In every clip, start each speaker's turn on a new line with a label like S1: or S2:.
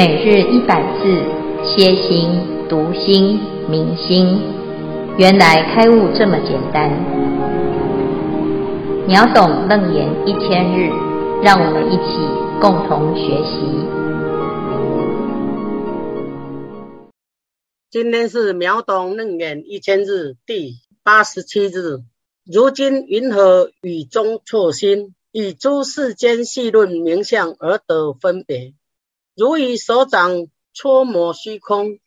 S1: 每日一百字，歇心、读心、明心，原来开悟这么简单。秒懂楞严一千日，让我们一起共同学习。
S2: 今天是秒懂楞严一千日第八十七日。如今云何语中错心，以诸世间细论名相而得分别？如以手掌搓摩虚空，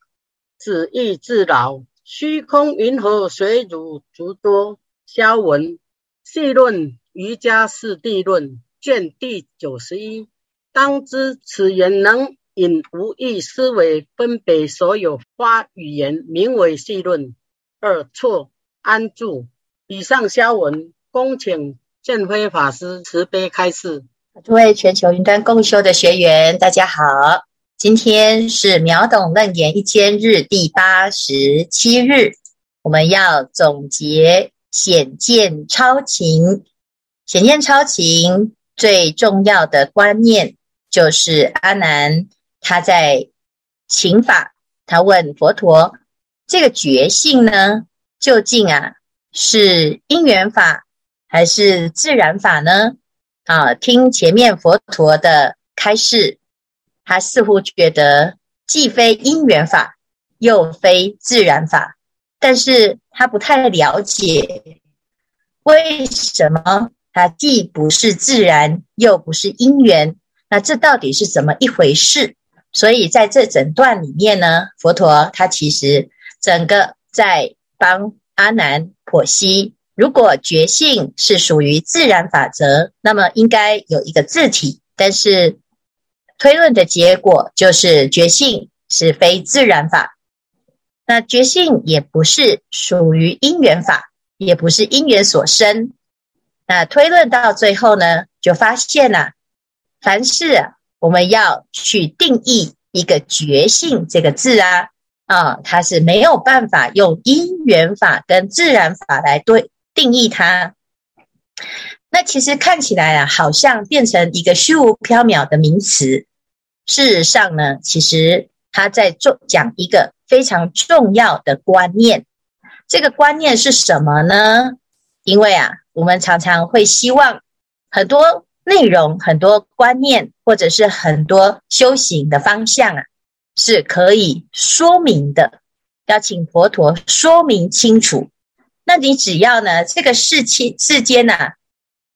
S2: 指意自扰。虚空云何随汝足多？消文细论瑜伽师地论卷第九十一。当知此言能引无意思维分别所有花语言，名为细论。二错安住。以上消文，恭请见辉法师慈悲开示。
S3: 诸位全球云端共修的学员，大家好！今天是秒懂楞严一千日第八十七日，我们要总结显见超情。显见超情最重要的观念，就是阿难他在请法，他问佛陀：这个觉性呢，究竟啊是因缘法还是自然法呢？啊，听前面佛陀的开示，他似乎觉得既非因缘法，又非自然法，但是他不太了解为什么它既不是自然，又不是因缘，那这到底是怎么一回事？所以在这整段里面呢，佛陀他其实整个在帮阿难剖析。如果觉性是属于自然法则，那么应该有一个字体。但是推论的结果就是觉性是非自然法，那觉性也不是属于因缘法，也不是因缘所生。那推论到最后呢，就发现了、凡事啊，我们要去定义一个觉性这个字啊，啊，它是没有办法用因缘法跟自然法来对。定义它，那其实看起来啊，好像变成一个虚无缥缈的名词。事实上呢，其实他在做讲一个非常重要的观念。这个观念是什么呢？因为啊，我们常常会希望很多内容、很多观念，或者是很多修行的方向啊，是可以说明的。要请佛陀说明清楚。那你只要呢，这个世期世间呐、啊，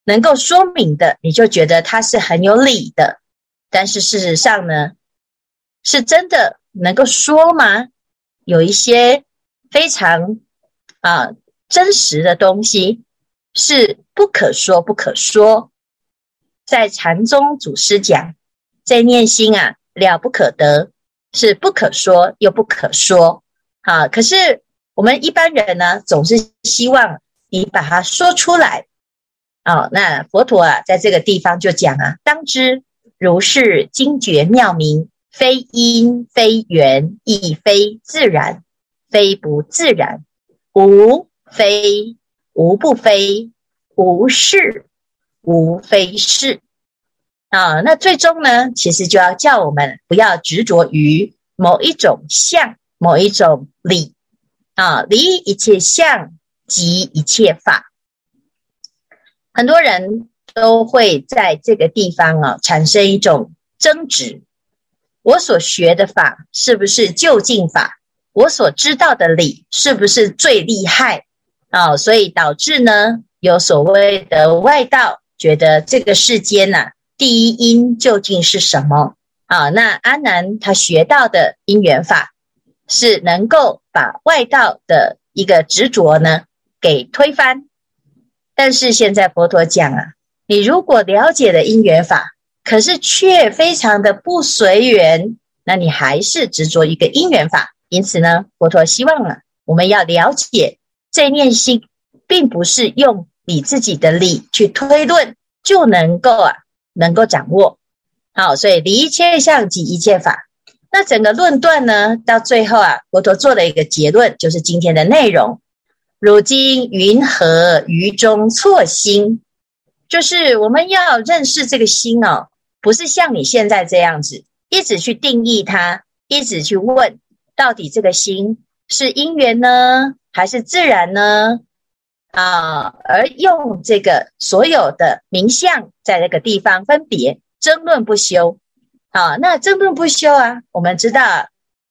S3: 能够说明的，你就觉得它是很有理的。但是事实上呢，是真的能够说吗？有一些非常啊真实的东西是不可说不可说。在禅宗祖师讲，在念心啊了不可得，是不可说又不可说。好、啊，可是。我们一般人呢，总是希望你把它说出来。哦，那佛陀啊，在这个地方就讲啊，当知如是精绝妙明，非因非缘，亦非自然，非不自然，无非无不非，无是无非是。啊、那最终呢，其实就要叫我们不要执着于某一种相，某一种理。啊，离一切相，即一切法。很多人都会在这个地方啊，产生一种争执：我所学的法是不是究竟法？我所知道的理是不是最厉害？啊，所以导致呢，有所谓的外道觉得这个世间呐、第一因究竟是什么？啊，那阿难他学到的因缘法。是能够把外道的一个执着呢给推翻，但是现在佛陀讲啊，你如果了解了因缘法，可是却非常的不随缘，那你还是执着一个因缘法。因此呢，佛陀希望啊，我们要了解这念心，并不是用你自己的理去推论就能够啊，能够掌握。好，所以离一切相即一切法。那整个论断呢，到最后啊，佛陀做了一个结论，就是今天的内容。如今云何于中错心？就是我们要认识这个心哦，不是像你现在这样子一直去定义它，一直去问，到底这个心是因缘呢，还是自然呢？啊，而用这个所有的名相，在那个地方分别争论不休。啊，那争论不休啊，我们知道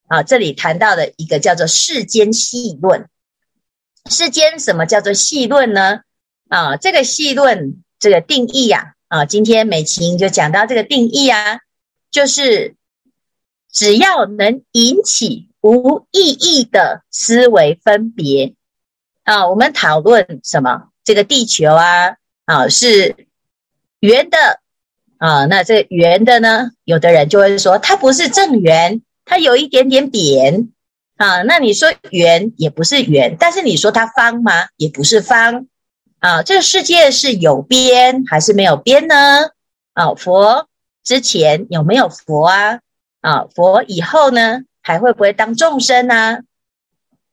S3: 啊，这里谈到的一个叫做世间细论。世间什么叫做细论呢？啊，这个细论这个定义呀，啊，今天美琴就讲到这个定义啊，就是只要能引起无意义的思维分别。啊，我们讨论什么？这个地球啊，啊是圆的啊。那这圆的呢，有的人就会说它不是正圆，它有一点点扁啊。那你说圆也不是圆，但是你说它方吗？也不是方啊。这个世界是有边还是没有边呢？啊，佛之前有没有佛啊？啊，佛以后呢，还会不会当众生啊？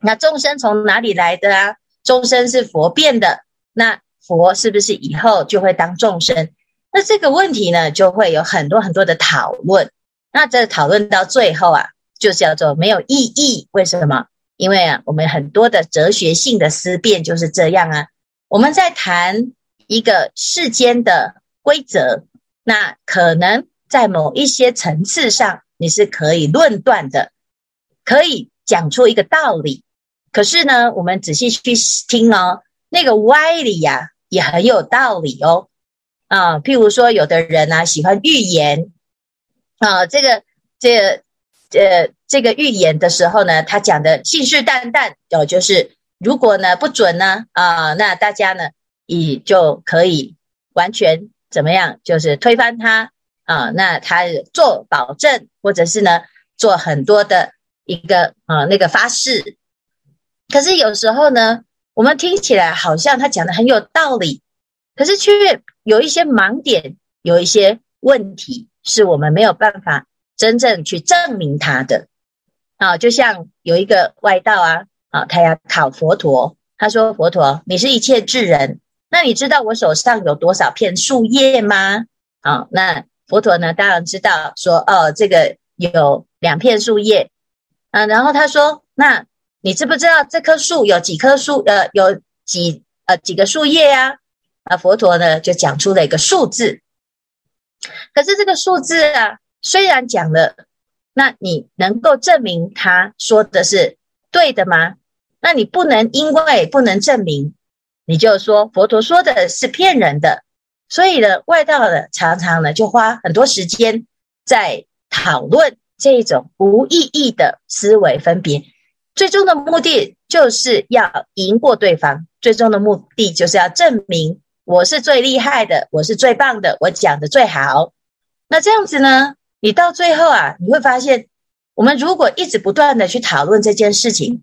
S3: 那众生从哪里来的啊？众生是佛变的，那佛是不是以后就会当众生？那这个问题呢，就会有很多很多的讨论。那这讨论到最后啊，就叫做没有意义。为什么？因为啊，我们很多的哲学性的思辨就是这样啊。我们在谈一个世间的规则，那可能在某一些层次上你是可以论断的，可以讲出一个道理。可是呢，我们仔细去听哦，那个歪理呀、啊，也很有道理哦。啊，譬如说，有的人呢、喜欢预言啊，这个、这个、呃，这个预言的时候呢，他讲的信誓旦旦哦，就是如果呢不准呢啊，那大家呢也就可以完全怎么样，就是推翻他啊。那他做保证，或者是呢做很多的一个啊那个发誓。可是有时候呢，我们听起来好像他讲的很有道理，可是却有一些盲点，有一些问题是我们没有办法真正去证明他的。啊，就像有一个外道啊，啊，他要考佛陀，他说：“佛陀，你是一切智人，那你知道我手上有多少片树叶吗？”啊，那佛陀呢，当然知道，说：“哦，这个有两片树叶。”啊，然后他说：“那。”你知不知道这棵树有几棵树？呃，有几呃几个树叶呀？啊，佛陀呢就讲出了一个数字。可是这个数字啊，虽然讲了，那你能够证明他说的是对的吗？那你不能因为不能证明，你就说佛陀说的是骗人的。所以呢，外道呢常常呢就花很多时间在讨论这种无意义的思维分别。最终的目的就是要赢过对方，最终的目的就是要证明我是最厉害的，我是最棒的，我讲的最好。那这样子呢，你到最后啊，你会发现，我们如果一直不断的去讨论这件事情，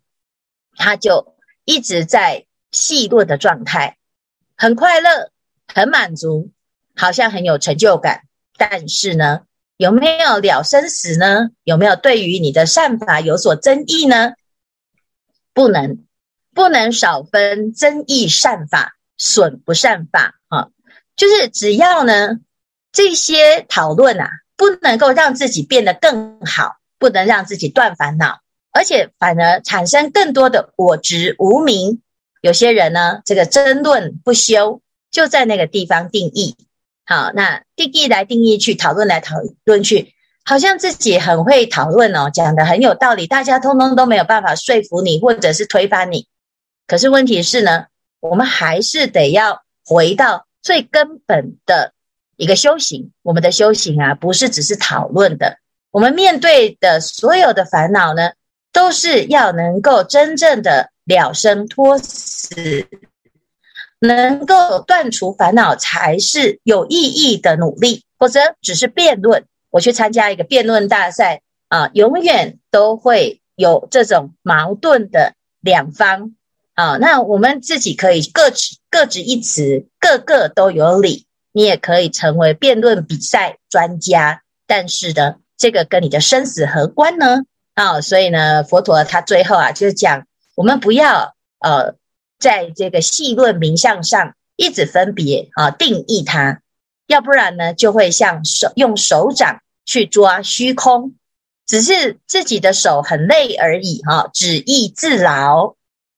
S3: 他就一直在细论的状态，很快乐，很满足，好像很有成就感。但是呢，有没有了生死呢？有没有对于你的善法有所争议呢？不能，不能少分争议善法，损不善法啊！就是只要呢，这些讨论啊，不能够让自己变得更好，不能让自己断烦恼，而且反而产生更多的我执无明。有些人呢，这个争论不休，就在那个地方定义。好，那定义来定义去，讨论来讨论去。好像自己很会讨论哦，讲得很有道理，大家通通都没有办法说服你，或者是推翻你。可是问题是呢，我们还是得要回到最根本的一个修行。我们的修行啊，不是只是讨论的。我们面对的所有的烦恼呢，都是要能够真正的了生脱死，能够断除烦恼，才是有意义的努力，否则只是辩论。我去参加一个辩论大赛啊，永远都会有这种矛盾的两方啊。那我们自己可以各执各执一词，个个都有理。你也可以成为辩论比赛专家，但是呢，这个跟你的生死何关呢？啊，所以呢，佛陀他最后啊，就是讲我们不要呃，在这个细论名相上一直分别啊定义它。要不然呢，就会像手用手掌去抓虚空，只是自己的手很累而已哈，只易自劳。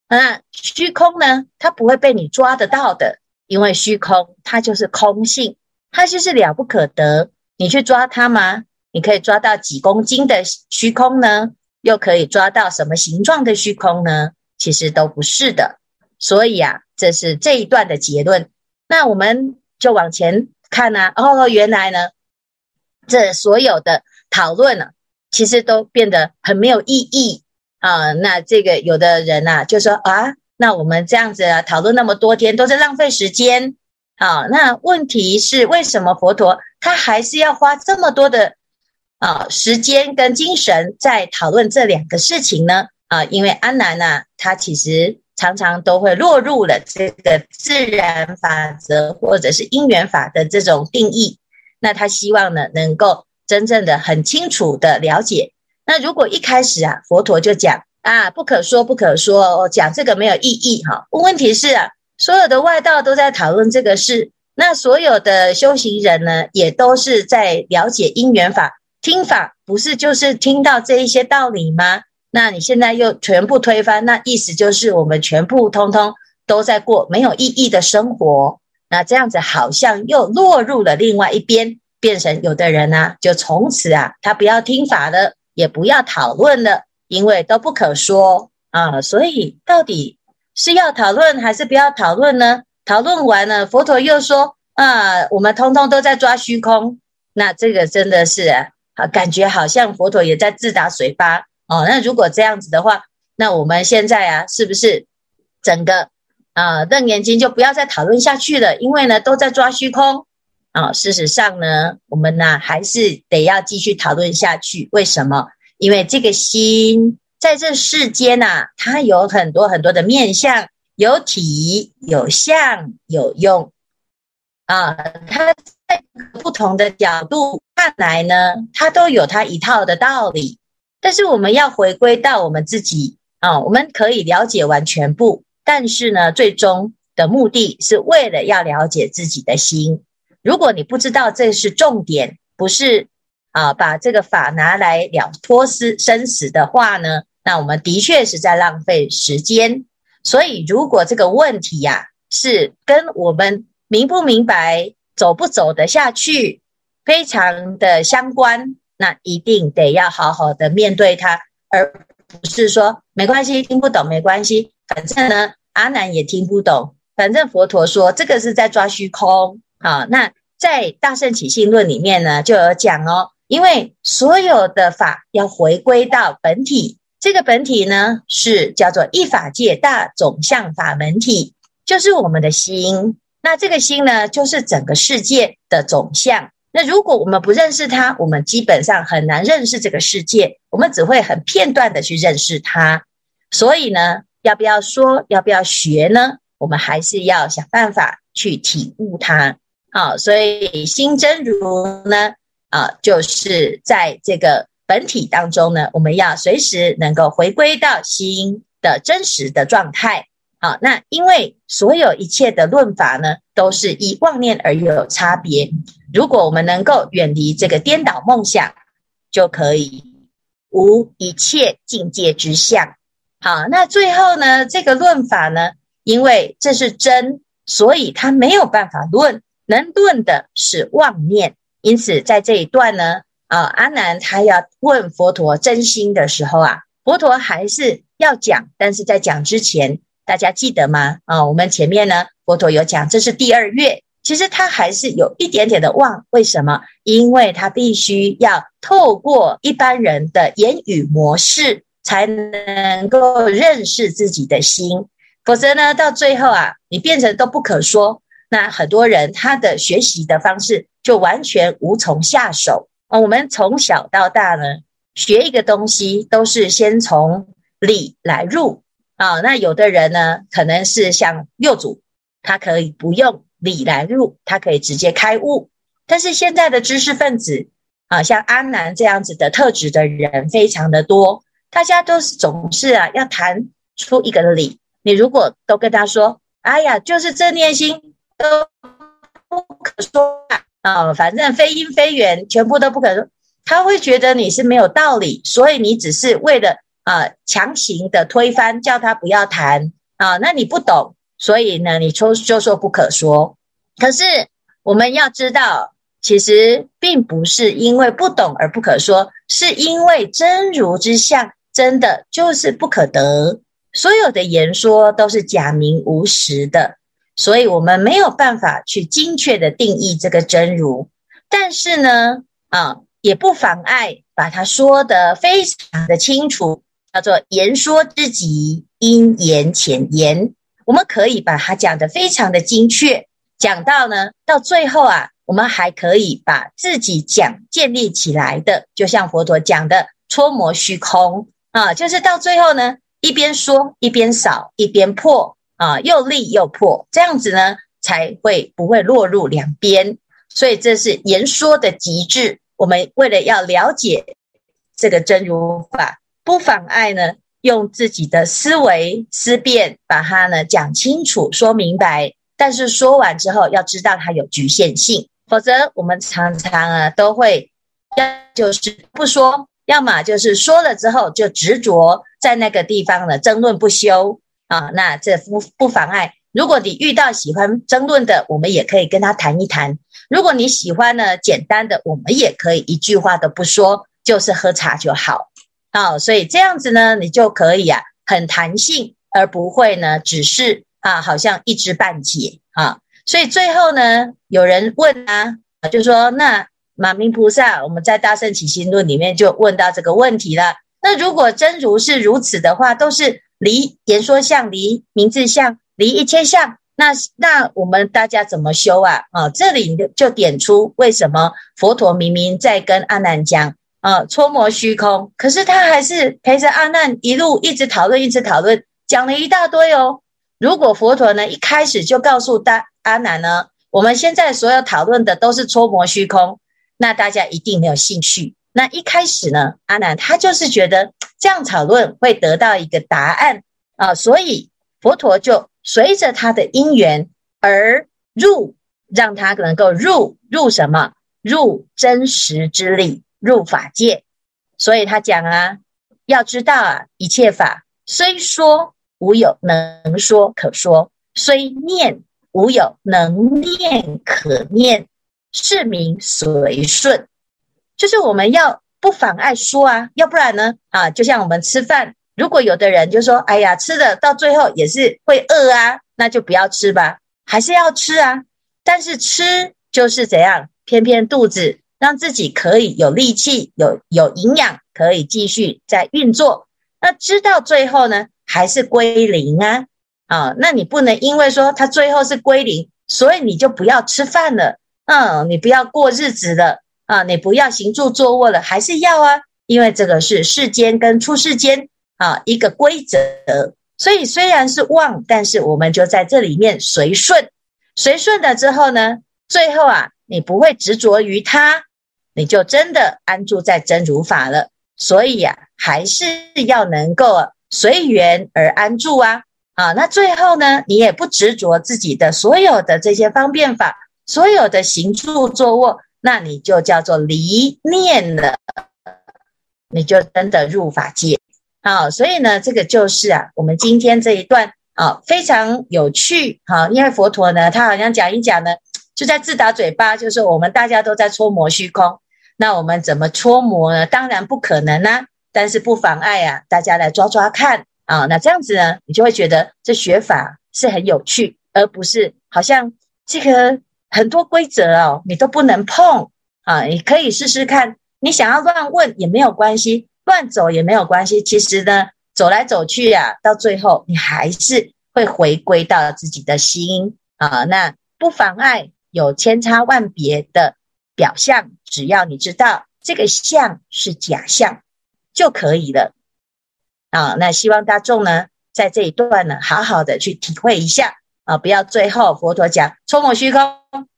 S3: 那虚空呢，它不会被你抓得到的，因为虚空它就是空性，它就是了不可得。你去抓它吗？你可以抓到几公斤的虚空呢？又可以抓到什么形状的虚空呢？其实都不是的。所以啊，这是这一段的结论。那我们就往前看啊，哦，原来呢，这所有的讨论呢，其实都变得很没有意义啊。那这个有的人呐，就说啊，那我们这样子啊，讨论那么多天，都是浪费时间。好，那问题是为什么佛陀他还是要花这么多的啊时间跟精神在讨论这两个事情呢？啊，因为阿难呐，他其实。常常都会落入了这个自然法则或者是因缘法的这种定义。那他希望呢，能够真正的很清楚的了解。那如果一开始啊，佛陀就讲啊，不可说不可说，讲这个没有意义哈。问题是啊，所有的外道都在讨论这个事，那所有的修行人呢，也都是在了解因缘法，听法不是就是听到这一些道理吗？那你现在又全部推翻，那意思就是我们全部通通都在过没有意义的生活。那这样子好像又落入了另外一边，变成有的人呢，就从此啊，他不要听法了，也不要讨论了，因为都不可说啊。所以到底是要讨论还是不要讨论呢？讨论完了，佛陀又说啊，我们通通都在抓虚空。那这个真的是啊，感觉好像佛陀也在自打嘴巴。哦，那如果这样子的话，那我们现在啊，是不是整个啊《楞严经》就不要再讨论下去了？因为呢，都在抓虚空啊。事实上呢，我们呢还是得要继续讨论下去。为什么？因为这个心在这世间呐、啊，它有很多很多的面相，有体、有相、有用啊。它在不同的角度看来呢，它都有它一套的道理。但是我们要回归到我们自己啊，我们可以了解完全部，但是呢，最终的目的是为了要了解自己的心。如果你不知道这是重点，不是啊，把这个法拿来了脱丝生死的话呢，那我们的确是在浪费时间。所以，如果这个问题呀、啊，是跟我们明不明白、走不走得下去，非常的相关。那一定得要好好的面对它，而不是说没关系，听不懂没关系，反正呢阿难也听不懂，反正佛陀说这个是在抓虚空。好，那在《大圣起信论》里面呢就有讲哦，因为所有的法要回归到本体，这个本体呢是叫做一法界大总相法门体，就是我们的心。那这个心呢，就是整个世界的总相。那如果我们不认识它，我们基本上很难认识这个世界，我们只会很片段的去认识它。所以呢，要不要说，要不要学呢？我们还是要想办法去体悟它。好，所以心真如呢，啊，就是在这个本体当中呢，我们要随时能够回归到心的真实的状态。好，那因为所有一切的论法呢，都是依妄念而有差别。如果我们能够远离这个颠倒梦想，就可以无一切境界之相。好，那最后呢，这个论法呢，因为这是真，所以它没有办法论，能顿的是妄念。因此，在这一段呢，啊，阿难他要问佛陀真心的时候啊，佛陀还是要讲，但是在讲之前，大家记得吗？啊，我们前面呢，佛陀有讲，这是第二月。其实他还是有一点点的妄，为什么？因为他必须要透过一般人的言语模式，才能够认识自己的心。否则呢，到最后啊，你变成都不可说。那很多人他的学习的方式就完全无从下手啊。我们从小到大呢，学一个东西都是先从理来入啊。那有的人呢，可能是像六祖，他可以不用。理来入，他可以直接开悟。但是现在的知识分子啊，像阿南这样子的特质的人非常的多，大家都是总是啊要谈出一个理。你如果都跟他说，哎呀，就是这念心都不可说啊，啊，反正非因非缘，全部都不可说。他会觉得你是没有道理，所以你只是为了啊、强行的推翻，叫他不要谈啊。那你不懂，所以呢，你说就说不可说。可是我们要知道，其实并不是因为不懂而不可说，是因为真如之相真的就是不可得，所有的言说都是假名无实的，所以我们没有办法去精确的定义这个真如。但是呢，啊。也不妨碍把它说得非常的清楚，叫做言说之极，因言浅言。我们可以把它讲得非常的精确，讲到呢，到最后啊，我们还可以把自己讲建立起来的，就像佛陀讲的搓磨虚空啊，就是到最后呢，一边说一边扫一边破啊，又立又破，这样子呢，才会不会落入两边。所以这是言说的极致。我们为了要了解这个真如法，不妨碍呢，用自己的思维思辨把它呢讲清楚、说明白。但是说完之后，要知道它有局限性，否则我们常常啊都会要就是不说，要么就是说了之后就执着在那个地方呢争论不休啊。那这不不妨碍，如果你遇到喜欢争论的，我们也可以跟他谈一谈。如果你喜欢呢，简单的，我们也可以一句话都不说，就是喝茶就好。好，所以这样子呢，你就可以啊，很弹性，而不会呢，只是啊，好像一知半解啊。所以最后呢，有人问啊，就说那马明菩萨，我们在《大圣起心论》里面就问到这个问题了。那如果真如是如此的话，都是离言说相，离名字相，离一切相。那那我们大家怎么修啊？啊，这里就点出为什么佛陀明明在跟阿难讲啊，搓磨虚空，可是他还是陪着阿难一路一直讨论，一直讨论，讲了一大堆哦。如果佛陀呢一开始就告诉大阿难呢，我们现在所有讨论的都是搓磨虚空，那大家一定没有兴趣。那一开始呢，阿难他就是觉得这样讨论会得到一个答案啊，所以佛陀就。随着他的因缘而入，让他能够入入什么？入真实之理，入法界。所以他讲啊，要知道啊，一切法虽说无有能说可说，虽念无有能念可念，是名随顺。就是我们要不妨碍说啊，要不然呢啊，就像我们吃饭。如果有的人就说：“哎呀，吃的到最后也是会饿啊，那就不要吃吧，还是要吃啊。但是吃就是怎样，偏偏肚子让自己可以有力气、有有营养，可以继续在运作。那吃到最后呢，还是归零啊啊！那你不能因为说它最后是归零，所以你就不要吃饭了，嗯，你不要过日子了啊，你不要行住坐卧了，还是要啊，因为这个是世间跟出世间。”啊，一个规则，所以虽然是妄，但是我们就在这里面随顺，随顺了之后呢，最后啊，你不会执着于它，你就真的安住在真如法了。所以呀、还是要能够随缘而安住啊。啊，那最后呢，你也不执着自己的所有的这些方便法，所有的行住坐卧，那你就叫做离念了，你就真的入法界。好，所以呢，这个就是啊，我们今天这一段啊，非常有趣。好，因为佛陀呢，他好像讲一讲呢，就在自打嘴巴，就是我们大家都在搓磨虚空，那我们怎么搓磨呢？当然不可能啊，但是不妨碍啊，大家来抓抓看啊。那这样子呢，你就会觉得这学法是很有趣，而不是好像这个很多规则哦，你都不能碰啊。你可以试试看，你想要乱问也没有关系。乱走也没有关系，其实呢，走来走去呀、啊，到最后你还是会回归到自己的心啊。那不妨碍有千差万别的表象，只要你知道这个相是假象就可以了啊。那希望大众呢，在这一段呢，好好的去体会一下啊，不要最后佛陀讲戳摩虚空，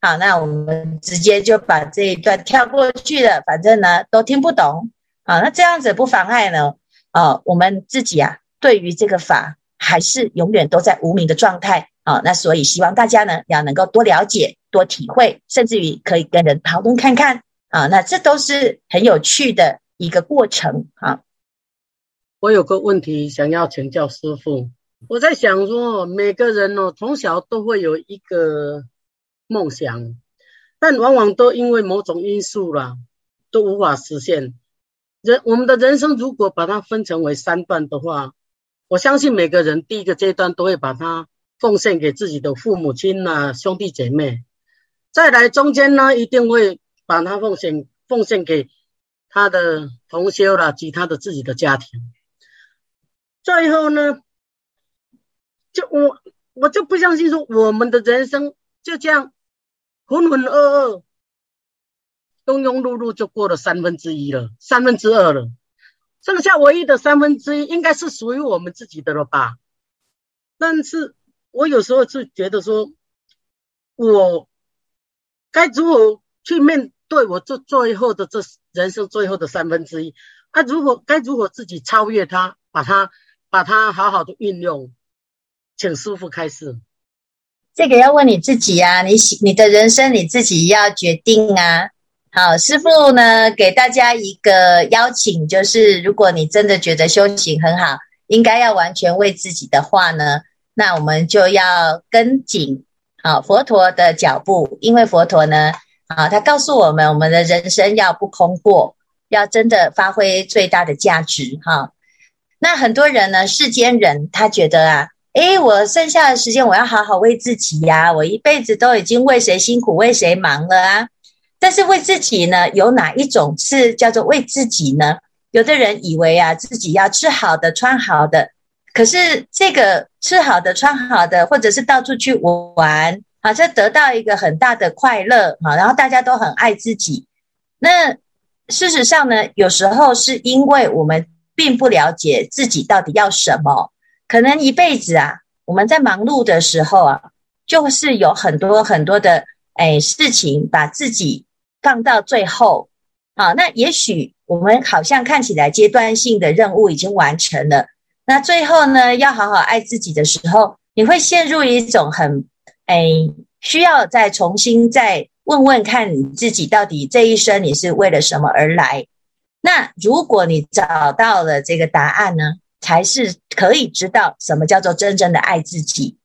S3: 好，那我们直接就把这一段跳过去了，反正呢都听不懂。啊，那这样子不妨碍呢？啊，我们自己啊，对于这个法还是永远都在无明的状态啊。那所以希望大家呢，要能够多了解、多体会，甚至于可以跟人讨论看看啊，那这都是很有趣的一个过程啊。
S2: 我有个问题想要请教师父，我在想说，每个人哦，从小都会有一个梦想，但往往都因为某种因素啦，都无法实现。人我们的人生如果把它分成为三段的话，我相信每个人第一个阶段都会把它奉献给自己的父母亲呐、兄弟姐妹，再来中间呢，一定会把它奉献奉献给他的同修啦及他的自己的家庭。最后呢，就我我就不相信说我们的人生就这样浑浑噩噩、庸庸碌碌就过了三分之一了，三分之二了，剩下唯一的三分之一应该是属于我们自己的了吧？但是我有时候是觉得说，我该如何去面对我这最后的这人生最后的三分之一？啊，如果该如何自己超越它，把它。把它好好的运用，请师父开示。
S3: 这个要问你自己啊，你你的人生你自己要决定啊。好，师父呢给大家一个邀请，就是如果你真的觉得修行很好，应该要完全为自己的话呢，那我们就要跟紧好佛陀的脚步，因为佛陀呢，啊，他告诉我们，我们的人生要不空过，要真的发挥最大的价值，哈。那很多人呢，世间人他觉得啊，诶，我剩下的时间我要好好为自己呀，我一辈子都已经为谁辛苦为谁忙了啊。但是为自己呢，有哪一种是叫做为自己呢？有的人以为啊，自己要吃好的穿好的，可是这个吃好的穿好的，或者是到处去玩，好像得到一个很大的快乐啊，然后大家都很爱自己。那事实上呢，有时候是因为我们。并不了解自己到底要什么，可能一辈子啊，我们在忙碌的时候啊，就是有很多很多的哎事情，把自己放到最后。好，那也许我们好像看起来阶段性的任务已经完成了，那最后呢，要好好爱自己的时候，你会陷入一种很哎需要再重新再问问看你自己到底这一生你是为了什么而来。那如果你找到了这个答案呢，才是可以知道什么叫做真正的爱自己。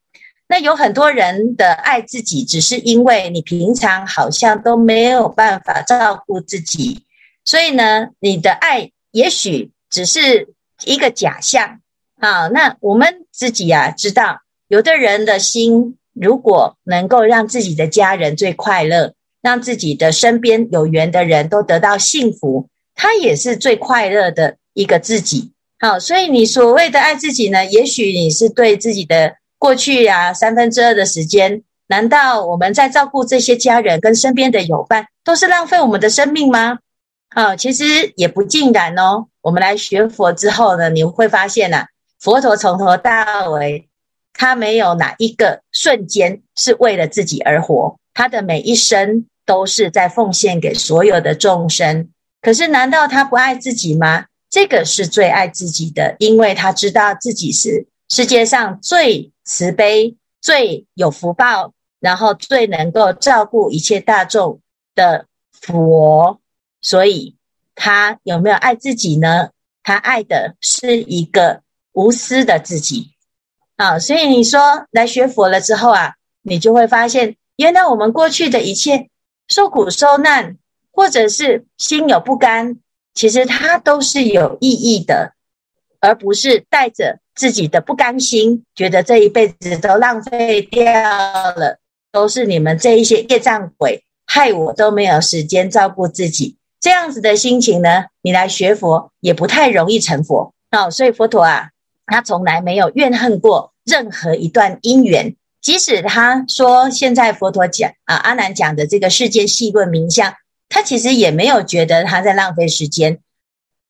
S3: 那有很多人的爱自己，只是因为你平常好像都没有办法照顾自己，所以呢，你的爱也许只是一个假象。好，那我们自己啊，知道有的人的心，如果能够让自己的家人最快乐，让自己的身边有缘的人都得到幸福。他也是最快乐的一个自己，好，所以你所谓的爱自己呢，也许你是对自己的过去呀，三分之二的时间，难道我们在照顾这些家人跟身边的友伴，都是浪费我们的生命吗？啊，其实也不尽然哦。我们来学佛之后呢，你会发现呐，佛陀从头到尾，他没有哪一个瞬间是为了自己而活，他的每一生都是在奉献给所有的众生。可是，难道他不爱自己吗？这个是最爱自己的，因为他知道自己是世界上最慈悲、最有福报，然后最能够照顾一切大众的佛。所以，他有没有爱自己呢？他爱的是一个无私的自己。啊，所以你说来学佛了之后啊，你就会发现，原来我们过去的一切受苦受难。或者是心有不甘，其实它都是有意义的，而不是带着自己的不甘心，觉得这一辈子都浪费掉了，都是你们这一些业障鬼害我都没有时间照顾自己，这样子的心情呢，你来学佛也不太容易成佛。哦，所以佛陀啊，他从来没有怨恨过任何一段因缘，即使他说现在佛陀讲啊，阿难讲的这个世间细论名相。他其实也没有觉得他在浪费时间。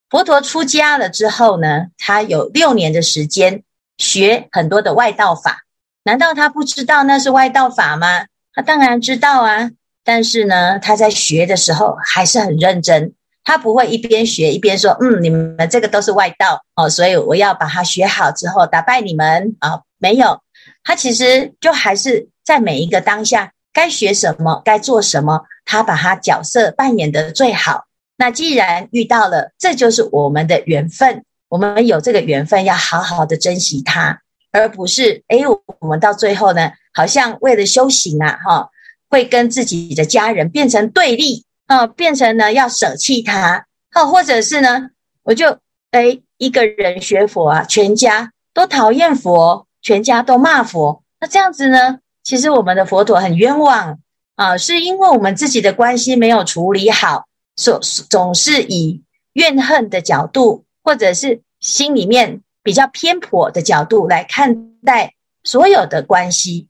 S3: 佛陀出家了之后呢，他有六年的时间学很多的外道法。难道他不知道那是外道法吗？他当然知道啊。但是呢，他在学的时候还是很认真。他不会一边学一边说：“嗯，你们这个都是外道哦，所以我要把它学好之后打败你们啊。”没有，他其实就还是在每一个当下该学什么，该做什么，他把他角色扮演得最好。那既然遇到了，这就是我们的缘分。我们有这个缘分，要好好的珍惜它，而不是哎，我们到最后呢，好像为了修行啊，哈，会跟自己的家人变成对立啊，变成呢要舍弃他，好，或者是呢，我就哎一个人学佛啊，全家都讨厌佛，全家都骂佛，那这样子呢，其实我们的佛陀很冤枉啊，是因为我们自己的关系没有处理好，所总是以怨恨的角度。或者是心里面比较偏颇的角度来看待所有的关系，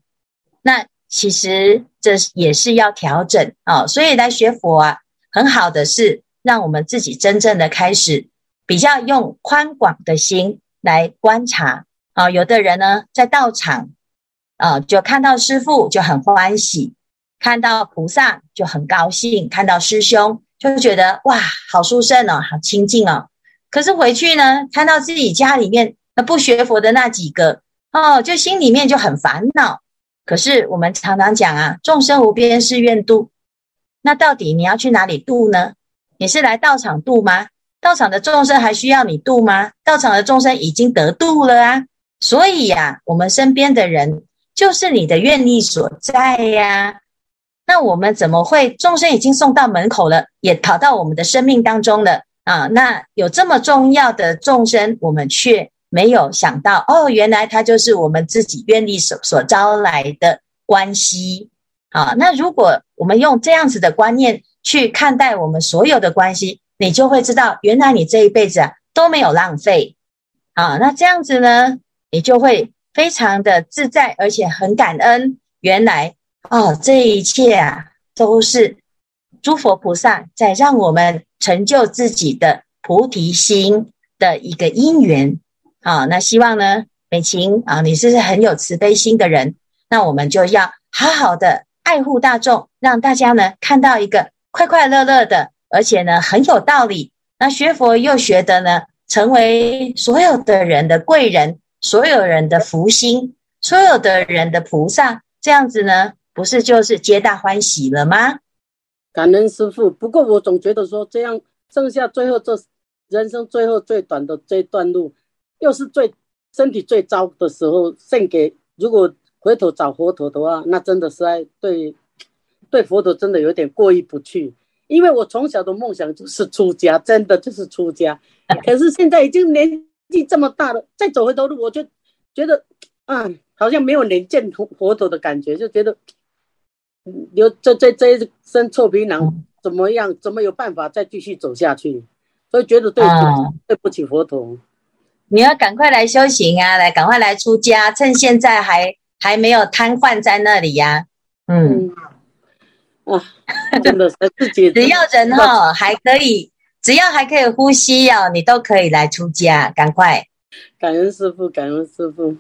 S3: 那其实这也是要调整啊。所以来学佛啊，很好的是让我们自己真正的开始，比较用宽广的心来观察啊。有的人呢，在道场啊，就看到师父就很欢喜，看到菩萨就很高兴，看到师兄就觉得哇，好殊胜哦，好清净哦。可是回去呢，看到自己家里面那不学佛的那几个哦，就心里面就很烦恼。可是我们常常讲啊，众生无边誓愿度。那到底你要去哪里度呢？你是来道场度吗？道场的众生还需要你度吗？道场的众生已经得度了啊。所以呀、我们身边的人就是你的愿力所在呀、那我们怎么会众生已经送到门口了，也跑到我们的生命当中了？啊，那有这么重要的众生，我们却没有想到哦，原来他就是我们自己愿力所所招来的关系。啊，那如果我们用这样子的观念去看待我们所有的关系，你就会知道，原来你这一辈子啊都没有浪费。啊，那这样子呢，你就会非常的自在，而且很感恩。原来哦，这一切啊都是诸佛菩萨在让我们。成就自己的菩提心的一个因缘，啊，那希望呢，美琴啊，你是很有慈悲心的人，那我们就要好好的爱护大众，让大家呢看到一个快快乐乐的，而且呢很有道理。那学佛又学得呢，成为所有的人的贵人，所有人的福星，所有的人的菩萨，这样子呢，不是就是皆大欢喜了吗？
S2: 感恩师父，不过我总觉得说这样剩下最后这人生最后最短的这段路，又是最身体最糟的时候，献给如果回头找佛陀的话，那真的是在对对佛陀真的有点过意不去。因为我从小的梦想就是出家，真的就是出家。可是现在已经年纪这么大了，再走回头路，我就觉得啊，好像没有能见佛陀的感觉，就觉得。有这这这一身臭皮囊，怎么样？怎么有办法再继续走下去？所以觉得对不起，嗯、对不起佛陀。
S3: 你要赶快来修行啊！来，赶快来出家，趁现在还还没有瘫痪在那里呀、啊。嗯，
S2: 啊，真的是自己
S3: 只要人哈还可以，只要还可以呼吸哦，你都可以来出家，赶快。
S2: 感恩师父，感恩师父。